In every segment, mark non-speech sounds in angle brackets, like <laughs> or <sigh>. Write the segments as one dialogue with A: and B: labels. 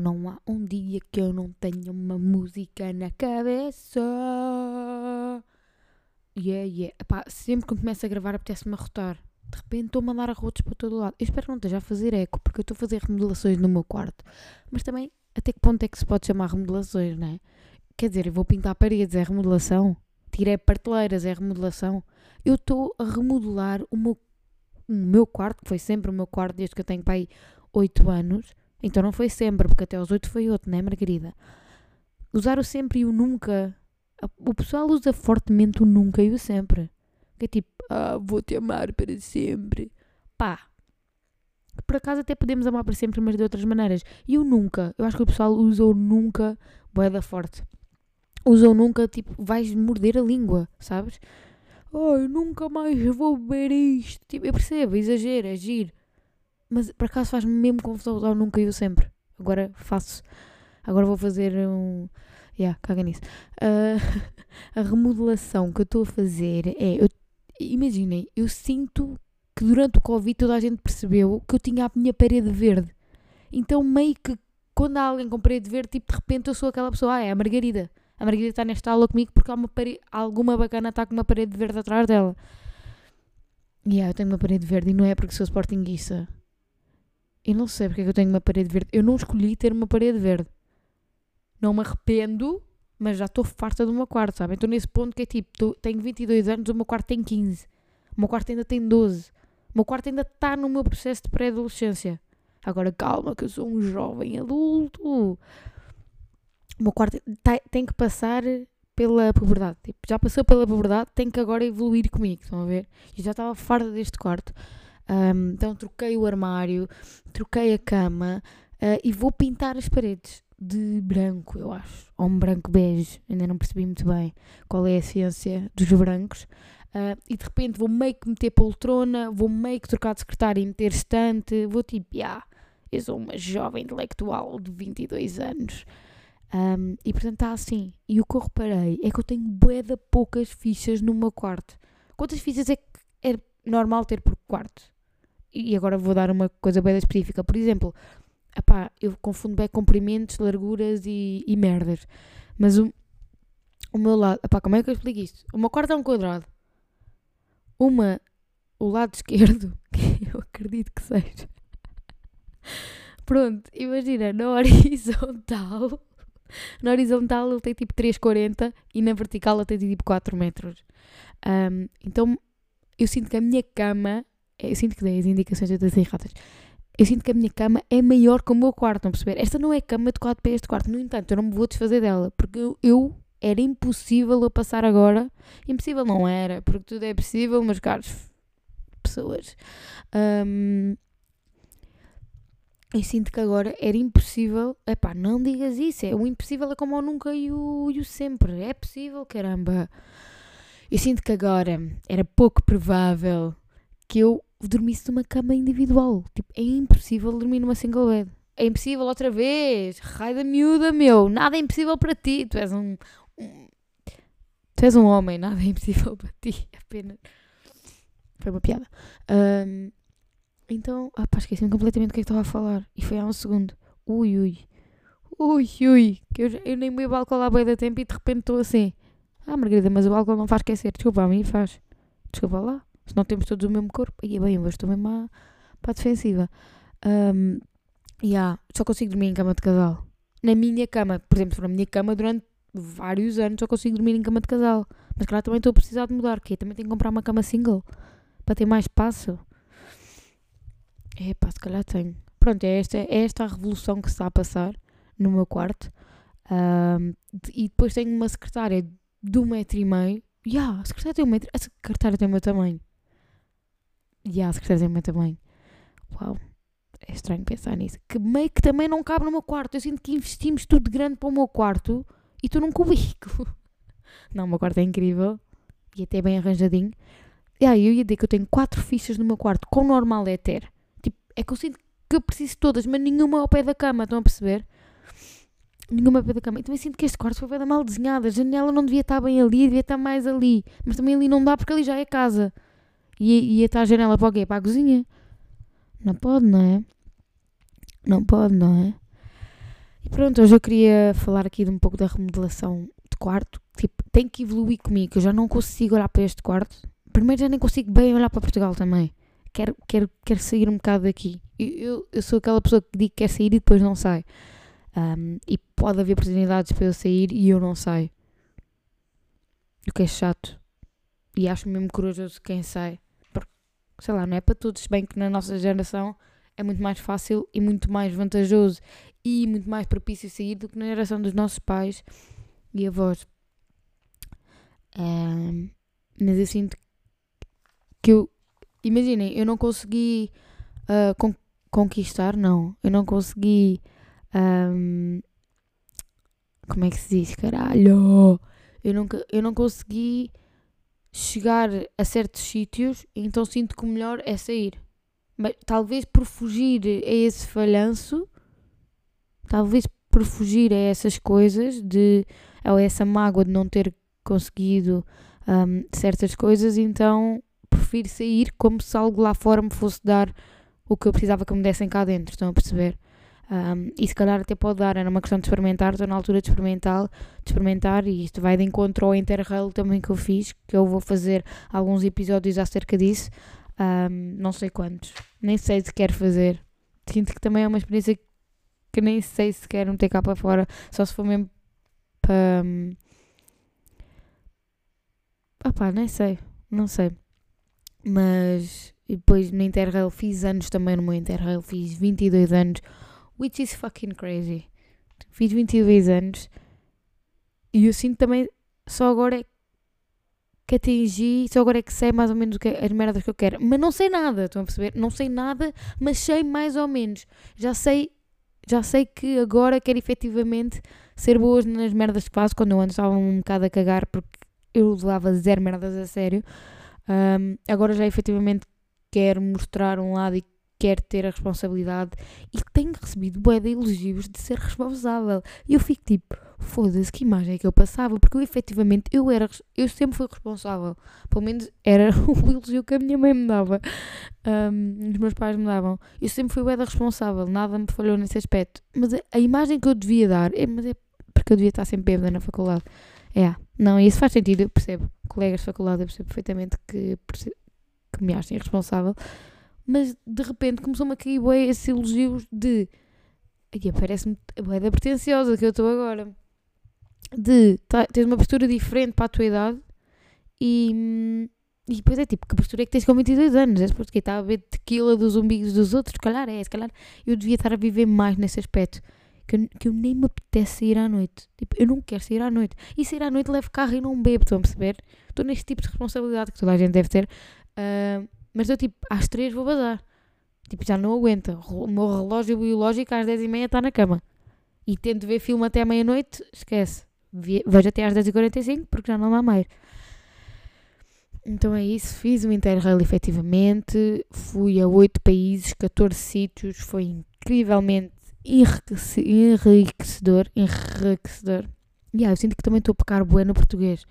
A: Não há um dia que eu não tenha uma música na cabeça. Yeah, yeah. Epá, sempre que começo a gravar apetece-me arrotar. De repente estou a mandar arrotos para todo lado. Eu espero que não esteja a fazer eco, porque eu estou a fazer remodelações no meu quarto. Mas também, até que ponto é que se pode chamar remodelações, não é? Quer dizer, eu vou pintar paredes, é remodelação. Tirei parteleiras, é remodelação. Eu estou a remodelar o meu, o meu quarto, que foi sempre o meu quarto desde que eu tenho pai 8 anos. Então não foi sempre, porque até aos 8 foi outro, não é, Margarida? Usar o sempre e o nunca. O pessoal usa fortemente o nunca e o sempre. Que é tipo, ah, vou-te amar para sempre. Pá. Por acaso até podemos amar para sempre, mas de outras maneiras. E o nunca. Eu acho que o pessoal usa o nunca boeda forte. Usa o nunca, tipo, vais morder a língua, sabes? Oh, eu nunca mais vou beber isto. Tipo, eu percebo, exagero, é giro. Mas por acaso faz-me mesmo confusão usar nunca e o sempre. Agora faço. Agora vou fazer um. Yeah, caga nisso. Uh, <laughs> a remodelação que eu estou a fazer é. Eu, imaginem, eu sinto que durante o Covid toda a gente percebeu que eu tinha a minha parede verde. Então, meio que quando há alguém com parede verde, tipo, de repente eu sou aquela pessoa. Ah, é a Margarida. A Margarida está nesta aula comigo porque há uma parede, alguma bacana está com uma parede verde atrás dela. E yeah, eu tenho uma parede verde e não é porque sou sportinguista. Eu não sei porque é que eu tenho uma parede verde. Eu não escolhi ter uma parede verde. Não me arrependo, mas já estou farta do meu quarto, sabe? Estou nesse ponto que é tipo, tô, tenho 22 anos, o meu quarto tem 15. O meu quarto ainda tem 12. O meu quarto ainda está no meu processo de pré-adolescência. Agora calma, que eu sou um jovem adulto. O meu quarto tem que passar pela puberdade. Tipo, já passou pela puberdade, tem que agora evoluir comigo. Estão a ver? E já estava farta deste quarto. Um, então troquei o armário, troquei a cama uh, e vou pintar as paredes de branco, eu acho. Ou um branco bege. Ainda não percebi muito bem qual é a ciência dos brancos. Uh, e de repente vou meio que meter poltrona, vou meio que trocar de secretária e meter estante. Vou tipo, yeah, eu sou uma jovem intelectual de 22 anos. Um, e portanto está assim. E o que eu reparei é que eu tenho de poucas fichas no meu quarto. Quantas fichas é que é normal ter por quarto? E agora vou dar uma coisa bem específica. Por exemplo, epá, eu confundo bem comprimentos, larguras e, e merdas. Mas o, o meu lado. Epá, como é que eu explico isto? O meu quarto é um quadrado. Uma, o lado <laughs> esquerdo, que eu acredito que seja. <laughs> Pronto, imagina, na <laughs> horizontal. Na horizontal ele tem tipo 3,40 e na vertical ele tem tipo 4 metros. Um, então eu sinto que a minha cama. Eu sinto que dei as indicações das erradas. Eu sinto que a minha cama é maior que o meu quarto, não perceber? Esta não é cama adequada para este quarto. No entanto, eu não me vou desfazer dela, porque eu, eu era impossível eu passar agora. Impossível não era, porque tudo é possível, meus caros pessoas. Um, eu sinto que agora era impossível. Epá, não digas isso. É o impossível é como o nunca e o, e o sempre. É possível, caramba. Eu sinto que agora era pouco provável que eu dormisse numa cama individual. Tipo, é impossível dormir numa single bed. É impossível outra vez. Raio da miúda, meu. Nada é impossível para ti. Tu és um, um. Tu és um homem. Nada é impossível <laughs> para ti. Apenas. Foi uma piada. Um, então, ah pá, esqueci-me completamente do que é que estava a falar. E foi há um segundo. Ui, ui. Ui, ui. Que eu, eu nem bebo álcool à boia da tempo e de repente estou assim. Ah, Margarida, mas o álcool não faz esquecer. Desculpa, a mim faz. Desculpa lá. Se não temos todos o mesmo corpo. E bem, eu estou mesmo à, para a defensiva. Um, yeah, só consigo dormir em cama de casal. Na minha cama. Por exemplo, na minha cama durante vários anos só consigo dormir em cama de casal. Mas claro, também estou a precisar de mudar. Que também tenho que comprar uma cama single. Para ter mais espaço. É pá, se calhar tenho. Pronto, é esta, é esta a revolução que se está a passar no meu quarto. Um, e depois tenho uma secretária de um metro e meio. Ya, yeah, a secretária tem um metro. A secretária tem o meu tamanho. Ya, yeah, a secretária tem o meu tamanho. Uau, é estranho pensar nisso. Que meio que também não cabe no meu quarto. Eu sinto que investimos tudo grande para o meu quarto e estou num cubículo. Não, o meu quarto é incrível e até bem arranjadinho. E aí eu ia dizer que eu tenho quatro fichas no meu quarto, com normal é ter. É que eu sinto que eu preciso de todas, mas nenhuma ao pé da cama, estão a perceber? Nenhuma ao pé da cama. E também sinto que este quarto foi bem mal desenhado. A janela não devia estar bem ali, devia estar mais ali. Mas também ali não dá porque ali já é casa. E ia estar a janela para o quê? Para a cozinha? Não pode, não é? Não pode, não é? E pronto, hoje eu queria falar aqui de um pouco da remodelação de quarto. Tipo, tem que evoluir comigo. Eu já não consigo olhar para este quarto. Primeiro já nem consigo bem olhar para Portugal também. Quero, quero, quero sair um bocado daqui. Eu, eu, eu sou aquela pessoa que diz que quer sair e depois não sai. Um, e pode haver oportunidades para eu sair e eu não saio. O que é chato. E acho mesmo corajoso quem sai. Porque, sei lá, não é para todos. Bem que na nossa geração é muito mais fácil e muito mais vantajoso e muito mais propício sair do que na geração dos nossos pais e avós. Um, mas eu sinto que eu. Imaginem, eu não consegui uh, con conquistar, não. Eu não consegui. Um, como é que se diz? Caralho! Eu, nunca, eu não consegui chegar a certos sítios, então sinto que o melhor é sair. Mas talvez por fugir a esse falhanço, talvez por fugir a essas coisas, de, a essa mágoa de não ter conseguido um, certas coisas, então prefiro sair como se algo lá fora me fosse dar o que eu precisava que me dessem cá dentro. Estão a perceber? Um, e se calhar até pode dar, era uma questão de experimentar, estou na altura de experimentar, de experimentar e isto vai de encontro ao Interrail também que eu fiz, que eu vou fazer alguns episódios acerca disso, um, não sei quantos, nem sei se quero fazer. Sinto que também é uma experiência que nem sei se quero meter cá para fora, só se for mesmo para. Um, opá, nem sei, não sei. Mas depois no Interrail fiz anos também no meu Interrail, fiz 22 anos which is fucking crazy. Fiz 22 anos e eu sinto também só agora é que atingi, só agora é que sei mais ou menos é, as merdas que eu quero. Mas não sei nada, estão a perceber? Não sei nada, mas sei mais ou menos. Já sei, já sei que agora quero efetivamente ser boas nas merdas que faço, quando eu antes estava um bocado a cagar porque eu levava zero merdas a sério. Um, agora já efetivamente quero mostrar um lado e quer ter a responsabilidade e tenho recebido bué de elogios de ser responsável. E eu fico tipo, foda-se, que imagem é que eu passava, porque eu efetivamente, eu era, eu sempre fui responsável. Pelo menos era <laughs> o elogio que a minha mãe me dava, um, os meus pais me davam. Eu sempre fui bué da responsável, nada me falhou nesse aspecto. Mas a, a imagem que eu devia dar, é, mas é porque eu devia estar sempre bêbada na faculdade. É, não, isso faz sentido, eu percebo. Colegas de faculdade, eu percebo perfeitamente que, que me achem responsável mas de repente começou-me a cair bué esses elogios de aqui parece-me bué da pretenciosa que eu estou agora de tá, tens uma postura diferente para a tua idade e, e depois é tipo, que postura é que tens com 22 anos? És porque está a beber tequila dos umbigos dos outros? Se calhar é, se calhar eu devia estar a viver mais nesse aspecto. Que eu, que eu nem me apetece sair à noite. Tipo, eu não quero sair à noite. E sair à noite levo carro e não bebo, estão a perceber? Estou neste tipo de responsabilidade que toda a gente deve ter. Uh, mas eu, tipo, às três vou bazar. Tipo, já não aguenta. O meu relógio biológico às dez e meia está na cama. E tento ver filme até meia-noite, esquece. Vejo até às 10h45 porque já não dá mais. Então é isso, fiz o Interrail efetivamente, fui a 8 países, 14 sítios, foi incrivelmente enriquecedor, enriquecedor. E yeah, eu sinto que também estou a pecar bué no português.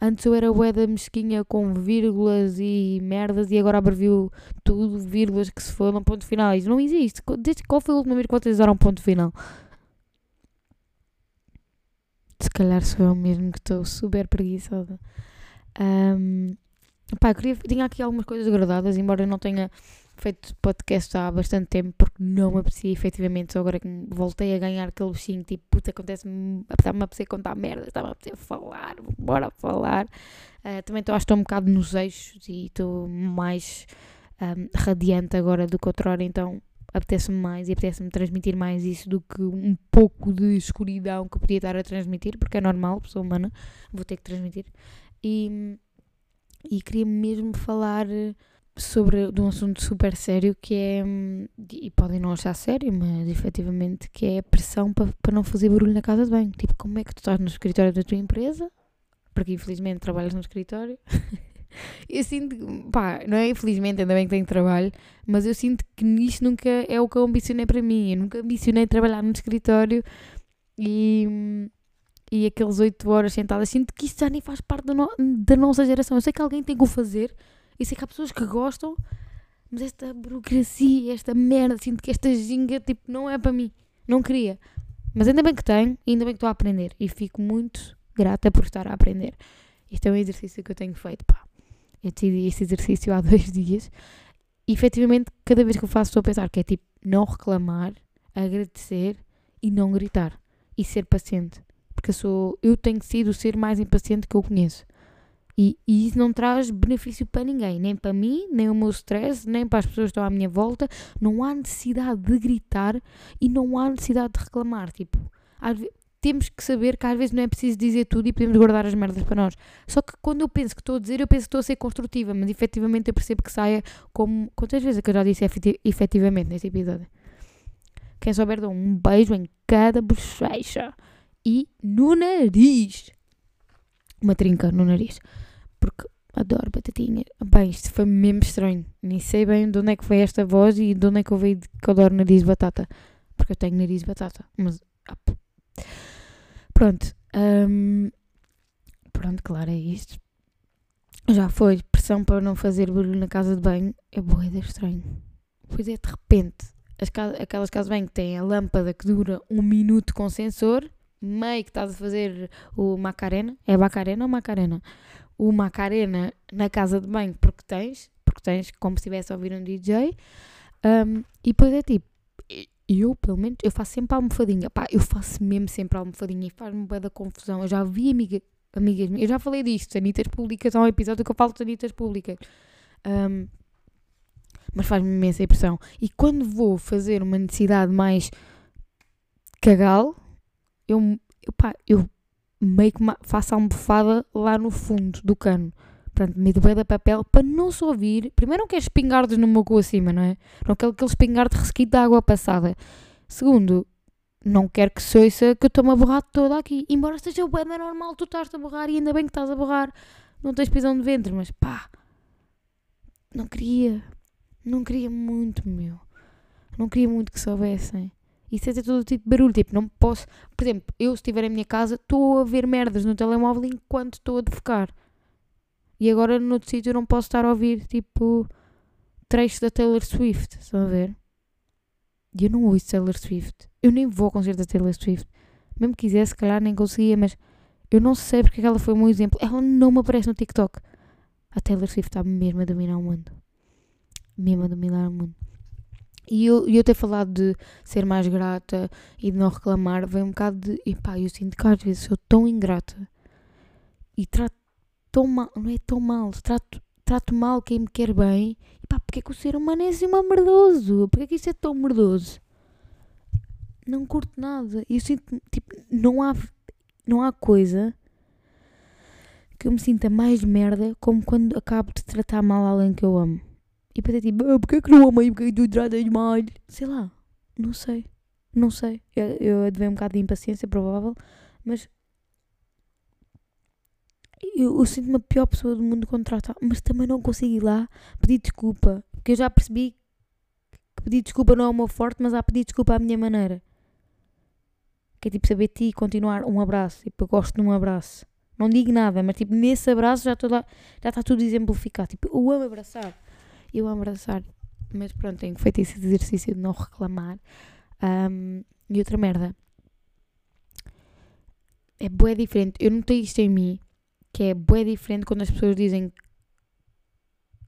A: Antes eu era bué da mesquinha com vírgulas e merdas e agora abreviu tudo, vírgulas que se foram, ponto final. Isso não existe. Desde qual foi a última vez que vocês usaram ponto final? Se calhar sou eu mesmo que estou super preguiçosa. Um, pá, eu queria, tinha aqui algumas coisas agradadas, embora eu não tenha feito podcast há bastante tempo porque não me apetecia efetivamente, só agora que voltei a ganhar aquele bichinho, tipo, puta, acontece-me, estava-me a apetecer contar merda, estava a apetecer falar, bora falar. Uh, também estou, acho que estou um bocado nos eixos e estou mais um, radiante agora do que outrora, então apetece-me mais e apetece-me transmitir mais isso do que um pouco de escuridão que podia estar a transmitir, porque é normal, pessoa humana, vou ter que transmitir. E, e queria mesmo falar sobre de um assunto super sério que é, e podem não achar sério, mas efetivamente que é a pressão para, para não fazer barulho na casa de banho. Tipo, como é que tu estás no escritório da tua empresa? Porque infelizmente trabalhas no escritório. <laughs> eu sinto, pá, não é infelizmente, ainda bem que tenho trabalho, mas eu sinto que nisto nunca é o que eu ambicionei para mim. Eu nunca ambicionei trabalhar no escritório e, e aqueles 8 horas sentadas. Sinto que isto já nem faz parte da, no, da nossa geração. Eu sei que alguém tem que o fazer, e sei que há pessoas que gostam, Mas esta burocracia, esta merda, sinto que esta ginga, tipo, não é para mim. Não queria. Mas ainda bem que tenho ainda bem que estou a aprender. E fico muito grata por estar a aprender. Isto é um exercício que eu tenho feito, pá. Eu decidi este exercício há <laughs> dois dias. E efetivamente, cada vez que eu faço, estou a pensar que é tipo não reclamar, agradecer e não gritar. E ser paciente. Porque eu, sou, eu tenho sido o ser mais impaciente que eu conheço. E, e, isso não traz benefício para ninguém, nem para mim, nem o meu stress, nem para as pessoas que estão à minha volta. Não há necessidade de gritar e não há necessidade de reclamar. Tipo, temos que saber que às vezes não é preciso dizer tudo e podemos guardar as merdas para nós. Só que quando eu penso que estou a dizer, eu penso que estou a ser construtiva, mas efetivamente eu percebo que saia como. Quantas vezes é que eu já disse efetivamente neste episódio? Quem souber, dá um beijo em cada bochecha e no nariz. Uma trinca no nariz porque adoro batatinha. Bem, isto foi mesmo estranho. Nem sei bem de onde é que foi esta voz e de onde é que eu veio que adoro nariz batata. Porque eu tenho nariz batata. Mas. Ah, pronto. Um, pronto, claro, é isto. Já foi. Pressão para não fazer barulho na casa de banho. É é estranho. Pois é, de repente. As aquelas casas de banho que têm a lâmpada que dura um minuto com sensor. Meio que estás a fazer o Macarena. É Macarena ou Macarena? O Macarena na casa de banho porque tens, porque tens como se estivesse a ouvir um DJ. Um, e depois é tipo, eu pelo menos, eu faço sempre a almofadinha. Pá, eu faço mesmo sempre a almofadinha e faz-me bem da confusão. Eu já vi amiga, amigas minhas, eu já falei disto, sanitas públicas, há um episódio que eu falo de sanitas públicas. Um, mas faz-me imensa impressão. E quando vou fazer uma necessidade mais cagal, eu, eu, pá, eu meio que faço a almofada lá no fundo do cano. Portanto, meio da papel para não se ouvir. Primeiro, não quero espingardos no meu cu acima, não é? Não quero aquele espingardo resquito de água passada. Segundo, não quero que se ouça que eu estou-me a borrar toda aqui. Embora esteja bem normal, tu estás a borrar e ainda bem que estás a borrar. Não tens pisão de ventre, mas pá. Não queria. Não queria muito, meu. Não queria muito que soubessem. Isso é ter todo tipo de barulho. Tipo, não posso. Por exemplo, eu se estiver em minha casa, estou a ver merdas no telemóvel enquanto estou a defecar. E agora no outro sítio eu não posso estar a ouvir tipo trechos da Taylor Swift. Estão a ver? E eu não ouço Taylor Swift. Eu nem vou ao concerto da Taylor Swift. Mesmo quisesse, se calhar nem conseguia, mas eu não sei porque ela foi um exemplo. Ela não me aparece no TikTok. A Taylor Swift está mesmo a dominar o mundo. Mesmo a dominar o mundo. E eu, eu ter falado de ser mais grata e de não reclamar, vem um bocado de. Epá, eu sinto que às vezes sou tão ingrata e trato tão mal, não é tão mal, trato, trato mal quem me quer bem. Epá, porque é que o ser humano é assim uma merdoso? Porque é que isso é tão merdoso? Não curto nada. Eu sinto, tipo, não há, não há coisa que eu me sinta mais merda como quando acabo de tratar mal alguém que eu amo. E depois é tipo, ah, porquê que não amei? Porquê que tu tratas mal? Sei lá, não sei. Não sei. Eu, eu um bocado de impaciência, provável, mas eu, eu sinto-me a pior pessoa do mundo quando trata, mas também não consigo ir lá pedir desculpa. Porque eu já percebi que pedir desculpa não é o meu forte, mas há pedir desculpa à minha maneira. Que é tipo saber ti e continuar um abraço. Tipo, eu gosto de um abraço. Não digo nada, mas tipo, nesse abraço já, já está tudo exemplificado. Tipo, eu amo abraçar eu amo abraçar. Mas pronto, tenho feito esse exercício de não reclamar. Um, e outra merda. É bué diferente. Eu não tenho isto em mim. Que é bué diferente quando as pessoas dizem.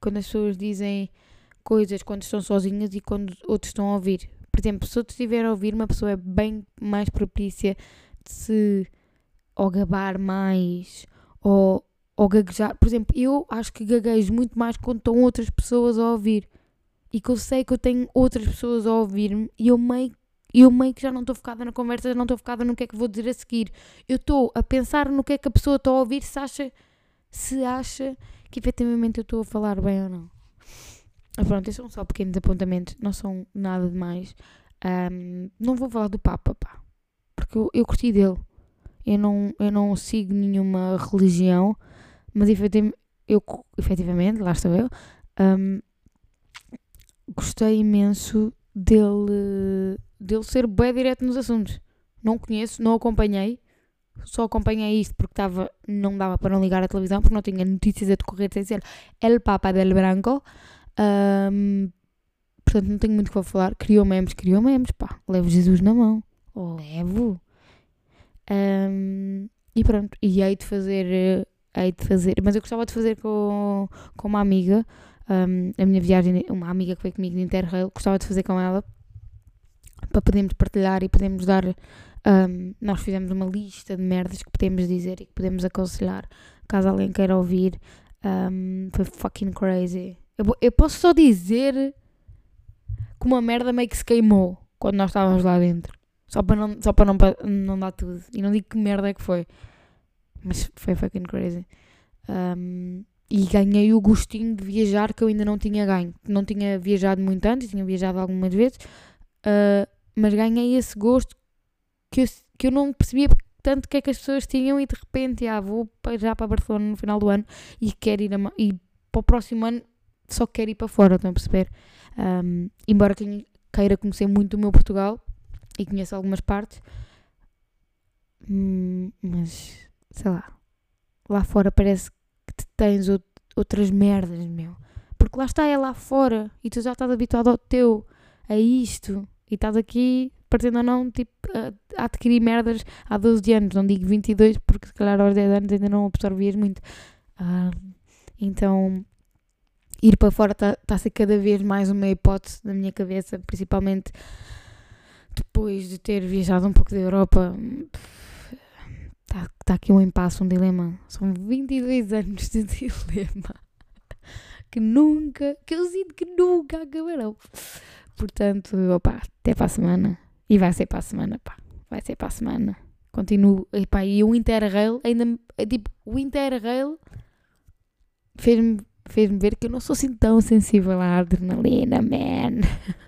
A: Quando as pessoas dizem coisas quando estão sozinhas e quando outros estão a ouvir. Por exemplo, se outros estiver a ouvir, uma pessoa é bem mais propícia de se ou gabar mais ou ou gaguejar. Por exemplo, eu acho que gaguejo muito mais quando estão outras pessoas a ouvir. E que eu sei que eu tenho outras pessoas a ouvir-me e eu meio, eu meio que já não estou focada na conversa, já não estou focada no que é que vou dizer a seguir. Eu estou a pensar no que é que a pessoa está a ouvir, se acha, se acha que efetivamente eu estou a falar bem ou não. Mas pronto, estes são só pequenos apontamentos, não são nada demais. Um, não vou falar do Papa, pá, porque eu, eu curti dele. Eu não, eu não sigo nenhuma religião, mas efetivamente, eu, efetivamente lá estou eu, um, gostei imenso dele, dele ser bem direto nos assuntos. Não conheço, não acompanhei, só acompanhei isto porque estava, não dava para não ligar a televisão, porque não tinha notícias a decorrer sem ser El Papa del Branco. Ahm, portanto, não tenho muito o que falar. Criou memes, criou memes, pá. Levo Jesus na mão. Levo. Ahm, e pronto, e hei de fazer, eh, hei de fazer, mas eu gostava de fazer com, com uma amiga, ahm, a minha viagem, uma amiga que veio comigo de Interrail, gostava de fazer com ela, para podermos partilhar e podermos dar, ahm, nós fizemos uma lista de merdas que podemos dizer e que podemos aconselhar, caso alguém queira ouvir, Ahm, foi fucking crazy. Eu, eu posso só dizer que uma merda meio que se queimou quando nós estávamos lá dentro. Só para não, só para não, não dar tudo. E não digo que merda é que foi. Mas foi fucking crazy. Um, e ganhei o gostinho de viajar que eu ainda não tinha ganho. Não tinha viajado muito antes, tinha viajado algumas vezes. uh, mas ganhei esse gosto que eu, que eu não percebia tanto que é que as pessoas tinham. E de repente, ah, vou já para Barcelona no final do ano e quero ir a, e para o próximo ano só quero ir para fora. Estão a perceber? Um, embora quem queira conhecer muito o meu Portugal e conheça algumas partes, hum, mas sei lá, lá fora parece que tens out- outras merdas, meu. Porque lá está, é lá fora e tu já estás habituado ao teu, a isto, e estás aqui, partindo ou não, tipo, a, a adquirir merdas há 12 anos, não digo 22, porque se calhar aos 10 anos ainda não absorvias muito. Ah, então, ir para fora está tá a ser cada vez mais uma hipótese na minha cabeça, principalmente depois de ter viajado um pouco da Europa. Está tá aqui um impasse, um dilema. São 22 anos de <laughs> dilema que nunca, que eu sinto que nunca acabarão. Portanto, opa, até para a semana. E vai ser para a semana, pá. Vai ser para a semana. Continuo. E, pá, e o Interrail ainda. é Tipo, o Interrail fez-me fez ver que eu não sou assim tão sensível à adrenalina, man. <laughs>